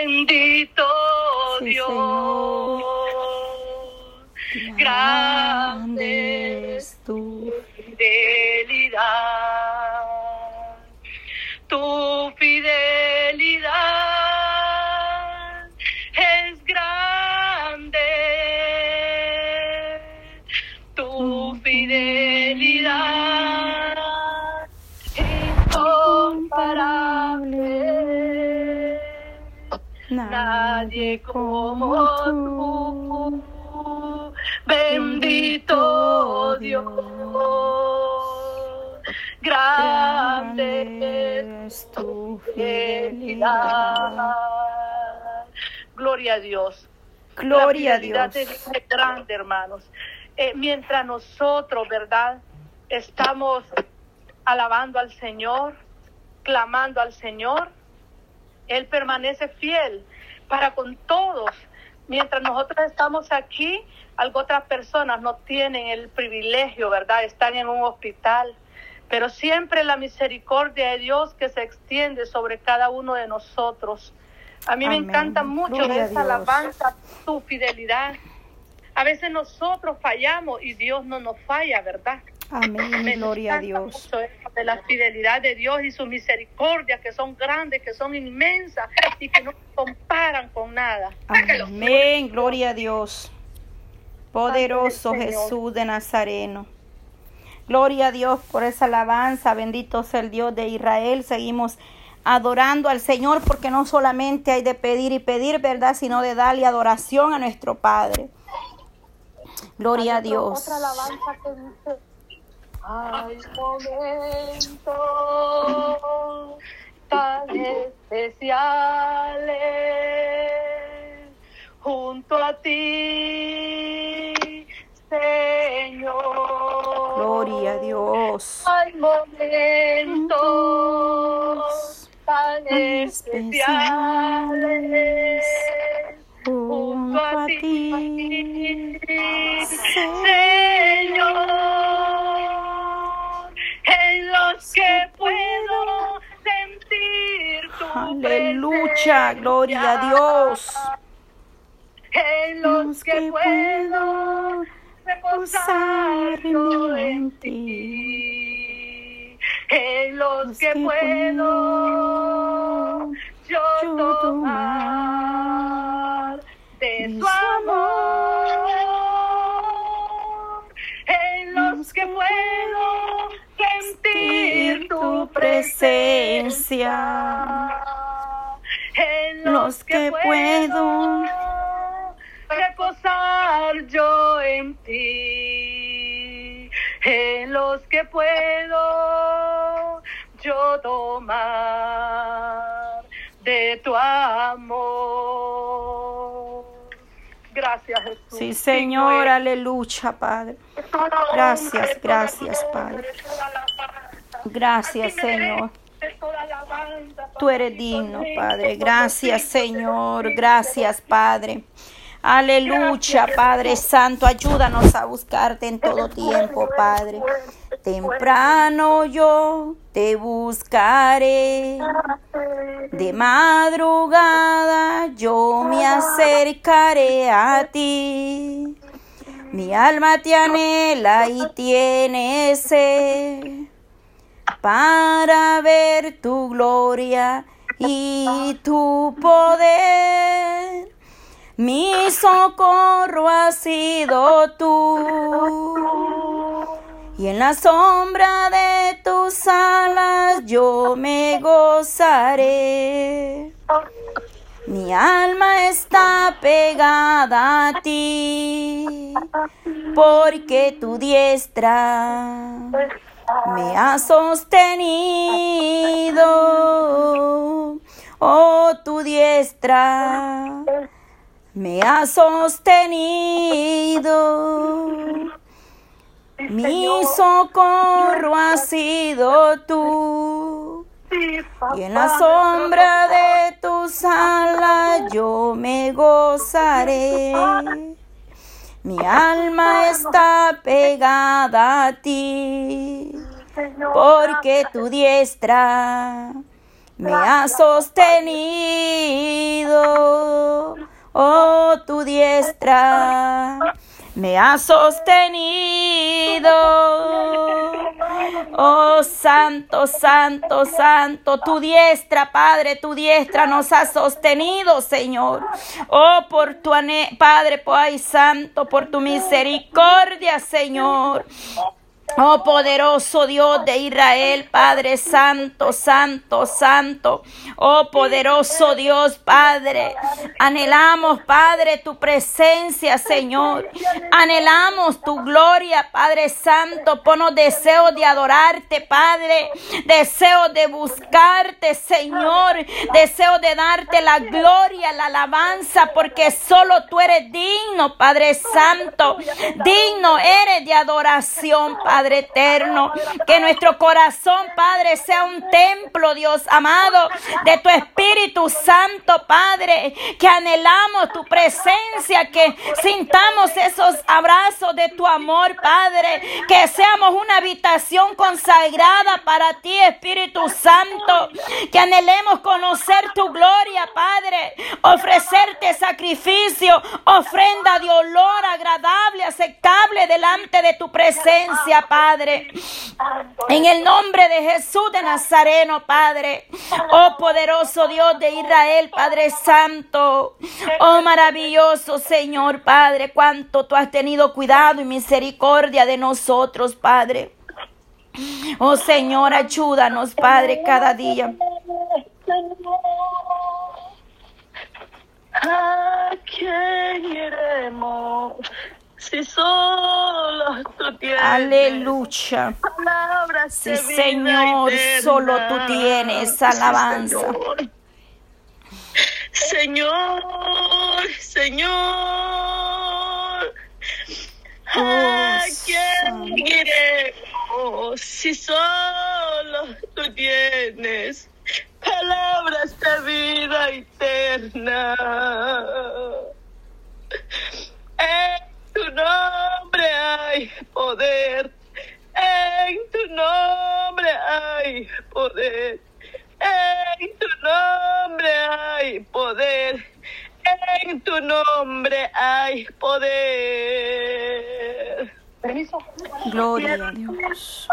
Bendito Dios. Grande es tu fidelidad. Tu fidelidad es grande. Tu fidelidad Nadie como tú. Bendito Dios. Grande es tu fidelidad. Gloria a Dios. Gloria a Dios. de Dios es grande, hermanos. Eh, mientras nosotros, ¿verdad? Estamos alabando al Señor, clamando al Señor, Él permanece fiel para con todos. Mientras nosotros estamos aquí, otras personas no tienen el privilegio, ¿verdad? Están en un hospital. Pero siempre la misericordia de Dios que se extiende sobre cada uno de nosotros. A mí Amén. me encanta mucho Gloria esa alabanza, tu fidelidad. A veces nosotros fallamos y Dios no nos falla, ¿verdad? Amén. Me Gloria a Dios. de la fidelidad de Dios y su misericordia, que son grandes, que son inmensas y que no se comparan con nada. Amén. Gloria a Dios. Poderoso. Jesús de Nazareno. Gloria a Dios por esa alabanza. Bendito sea el Dios de Israel. Seguimos adorando al Señor porque no solamente hay de pedir y pedir, ¿verdad? Sino de darle adoración a nuestro Padre. Gloria a Dios. Otra alabanza que dice, hay momentos tan especiales junto a ti, Señor. Gloria a Dios. Hay momentos tan especiales Junto a ti, Presencia. gloria a Dios. En los que puedo reposar en ti. En los que puedo yo tomar de tu amor. En los que puedo sentir tu presencia. En Los que puedo reposar yo en ti. En los que puedo yo tomar de tu amor. Gracias, Jesús. Sí, Señor, aleluya, Padre. Gracias, gracias, Padre. Gracias, Señor. Tú eres digno, Padre. Gracias, Señor. Gracias, Padre. Aleluya, Padre Santo. Ayúdanos a buscarte en todo tiempo, Padre. Temprano yo te buscaré. De madrugada yo me acercaré a ti. Mi alma te anhela y tiene sed para ver tu gloria y tu poder. Mi socorro ha sido tú. Y en la sombra de tus alas yo me gozaré. Mi alma está pegada a ti, porque tu diestra me ha sostenido. Oh, tu diestra me ha sostenido. Mi socorro ha sido tú. Y en la sombra de tus alas yo me gozaré. Mi alma está pegada a ti, porque tu diestra me ha sostenido. tu diestra me ha sostenido. Oh Santo, Santo, Santo, tu diestra, Padre, tu diestra nos ha sostenido, Señor. Oh, por tu Padre, ay, Santo, por tu misericordia, Señor. Oh poderoso Dios de Israel, Padre Santo, Santo, Santo. Oh poderoso Dios, Padre. Anhelamos, Padre, tu presencia, Señor. Anhelamos tu gloria, Padre Santo. Ponos deseo de adorarte, Padre. Deseo de buscarte, Señor. Deseo de darte la gloria, la alabanza, porque solo tú eres digno, Padre Santo. Digno eres de adoración, Padre. Eterno. Que nuestro corazón, Padre, sea un templo, Dios amado, de tu Espíritu Santo, Padre. Que anhelamos tu presencia, que sintamos esos abrazos de tu amor, Padre. Que seamos una habitación consagrada para ti, Espíritu Santo. Que anhelemos conocer tu gloria, Padre. Ofrecerte sacrificio, ofrenda de olor agradable, aceptable delante de tu presencia, Padre. En el nombre de Jesús de Nazareno, Padre. Oh poderoso Dios de Israel, Padre Santo. Oh maravilloso Señor, Padre. Cuánto tú has tenido cuidado y misericordia de nosotros, Padre. Oh Señor, ayúdanos, Padre, cada día. ¿A quién iremos? Si solo tú tienes. Aleluya. Sí, Señor, solo tú tienes alabanza. Señor, Señor. ¿A quién iremos si solo tú tienes palabras de vida eterna? tu nombre hay poder. En tu nombre hay poder. En tu nombre hay poder. En tu nombre hay poder. Permiso. Gloria a Dios.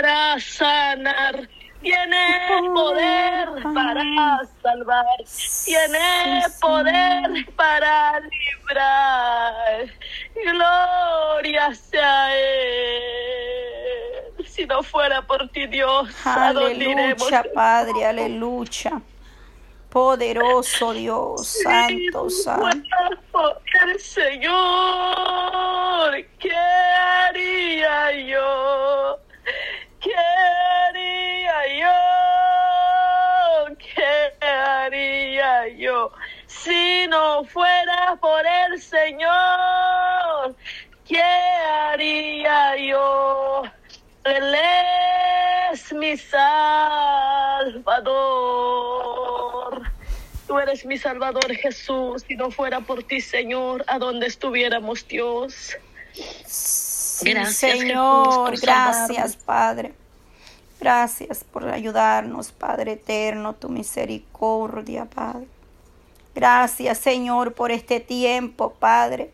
Para sanar tiene poder para salvar, tiene poder para librar. Gloria sea Él. Si no fuera por ti, Dios, aleluya, Padre, aleluya. Poderoso Dios, Santo, Santo. El Señor, mi Salvador. Tú eres mi Salvador Jesús. Si no fuera por ti, Señor, ¿a dónde estuviéramos, Dios? gracias, Señor. gracias, Padre. Gracias por ayudarnos, Padre eterno, tu misericordia, Padre. Gracias, Señor, por este tiempo, Padre,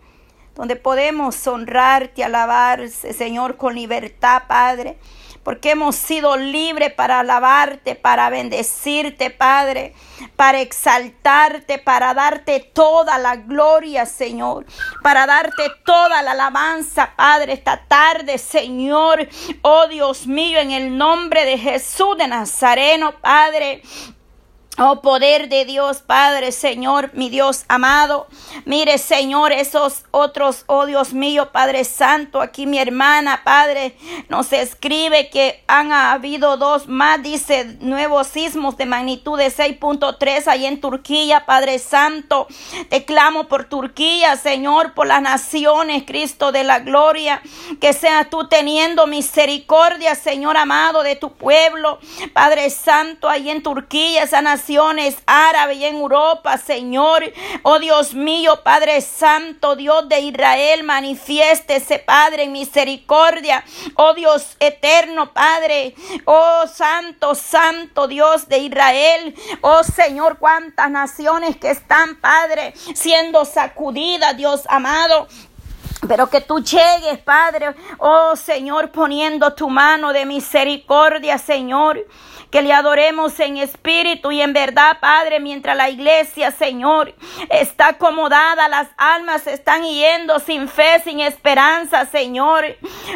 donde podemos honrarte, alabarse, Señor, con libertad, Padre porque hemos sido libres para alabarte, para bendecirte, Padre, para exaltarte, para darte toda la gloria, Señor, para darte toda la alabanza, Padre, esta tarde, Señor, oh Dios mío, en el nombre de Jesús de Nazareno, Padre, Oh poder de Dios, Padre, Señor, mi Dios amado. Mire, Señor, esos otros, oh Dios mío, Padre Santo, aquí mi hermana, Padre, nos escribe que han habido dos más, dice, nuevos sismos de magnitud de 6.3 ahí en Turquía, Padre Santo. Te clamo por Turquía, Señor, por las naciones, Cristo de la gloria, que seas tú teniendo misericordia, Señor amado, de tu pueblo, Padre Santo, ahí en Turquía, esa nación naciones árabes y en Europa, Señor. Oh Dios mío Padre Santo, Dios de Israel, manifiéstese, Padre, en misericordia. Oh Dios eterno, Padre. Oh Santo, Santo Dios de Israel. Oh Señor, cuántas naciones que están, Padre, siendo sacudidas, Dios amado. Pero que tú llegues, Padre, oh Señor, poniendo tu mano de misericordia, Señor que le adoremos en espíritu y en verdad, Padre, mientras la iglesia, Señor, está acomodada, las almas están yendo sin fe, sin esperanza, Señor.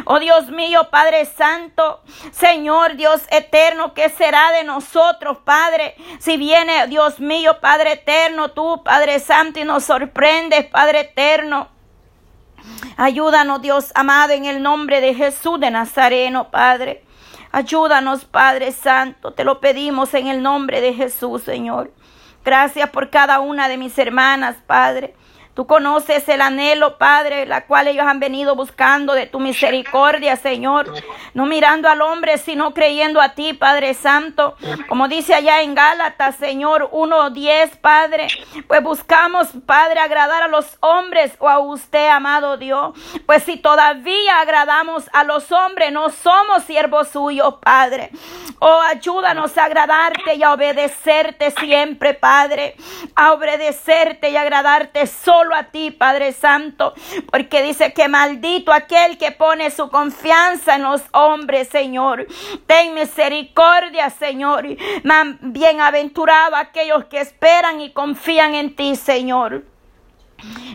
Oh Dios mío, Padre Santo, Señor Dios eterno, ¿qué será de nosotros, Padre? Si viene, Dios mío, Padre eterno, tú, Padre Santo, y nos sorprendes, Padre eterno. Ayúdanos, Dios amado, en el nombre de Jesús de Nazareno, Padre. Ayúdanos, Padre Santo, te lo pedimos en el nombre de Jesús, Señor. Gracias por cada una de mis hermanas, Padre. Tú conoces el anhelo, Padre, la cual ellos han venido buscando de tu misericordia, Señor. No mirando al hombre, sino creyendo a ti, Padre Santo. Como dice allá en Gálatas, Señor 1.10, Padre. Pues buscamos, Padre, agradar a los hombres o a usted, amado Dios. Pues si todavía agradamos a los hombres, no somos siervos suyos, Padre. Oh, ayúdanos a agradarte y a obedecerte siempre, Padre. A obedecerte y agradarte solo a ti, Padre Santo, porque dice que maldito aquel que pone su confianza en los hombres, Señor. Ten misericordia, Señor. Bienaventurado aquellos que esperan y confían en ti, Señor.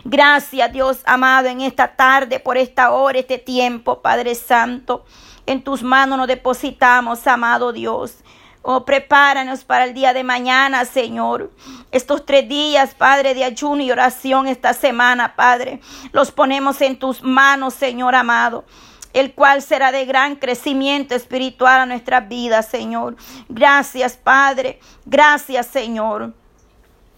Gracias, Dios amado, en esta tarde, por esta hora, este tiempo, Padre Santo. En tus manos nos depositamos, amado Dios. Oh, prepáranos para el día de mañana, Señor. Estos tres días, Padre, de ayuno y oración esta semana, Padre, los ponemos en tus manos, Señor amado el cual será de gran crecimiento espiritual a nuestras vidas, Señor. Gracias, Padre. Gracias, Señor.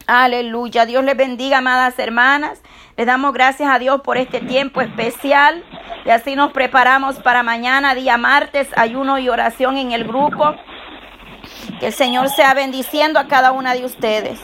Aleluya. Dios les bendiga, amadas hermanas. Le damos gracias a Dios por este tiempo especial. Y así nos preparamos para mañana, día martes, ayuno y oración en el grupo. Que el Señor sea bendiciendo a cada una de ustedes.